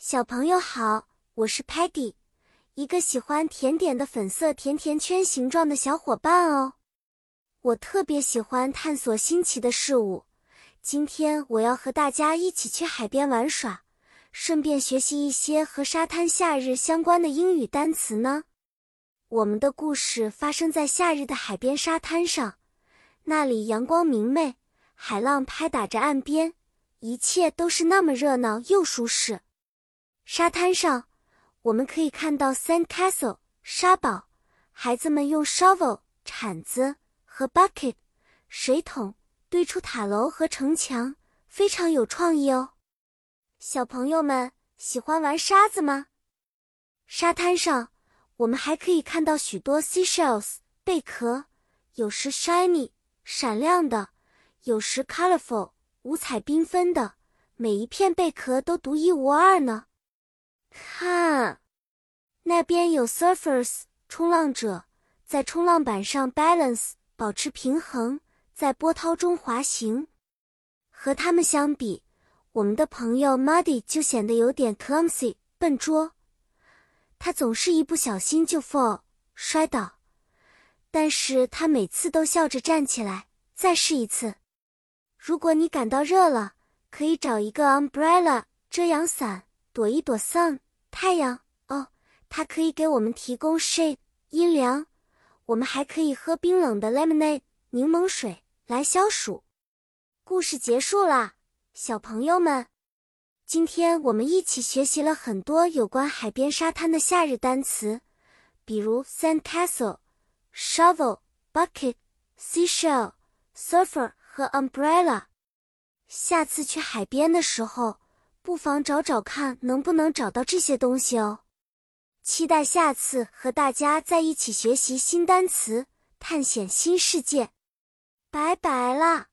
小朋友好，我是 Peggy，一个喜欢甜点的粉色甜甜圈形状的小伙伴哦。我特别喜欢探索新奇的事物。今天我要和大家一起去海边玩耍，顺便学习一些和沙滩夏日相关的英语单词呢。我们的故事发生在夏日的海边沙滩上，那里阳光明媚，海浪拍打着岸边，一切都是那么热闹又舒适。沙滩上，我们可以看到 sand castle 沙堡，孩子们用 shovel 铲子和 bucket 水桶堆出塔楼和城墙，非常有创意哦。小朋友们喜欢玩沙子吗？沙滩上，我们还可以看到许多 seashells 贝壳，有时 shiny 闪亮的，有时 colorful 五彩缤纷的，每一片贝壳都独一无二呢。看，那边有 surfers 冲浪者在冲浪板上 balance 保持平衡，在波涛中滑行。和他们相比，我们的朋友 Muddy 就显得有点 clumsy 笨拙。他总是一不小心就 fall 摔倒，但是他每次都笑着站起来，再试一次。如果你感到热了，可以找一个 umbrella 遮阳伞。躲一躲 sun 太阳哦，它可以给我们提供 shade 阴凉。我们还可以喝冰冷的 lemonade 柠檬水来消暑。故事结束啦，小朋友们，今天我们一起学习了很多有关海边沙滩的夏日单词，比如 sand castle、shovel、bucket、seashell、surfer 和 umbrella。下次去海边的时候。不妨找找看，能不能找到这些东西哦。期待下次和大家在一起学习新单词，探险新世界。拜拜啦！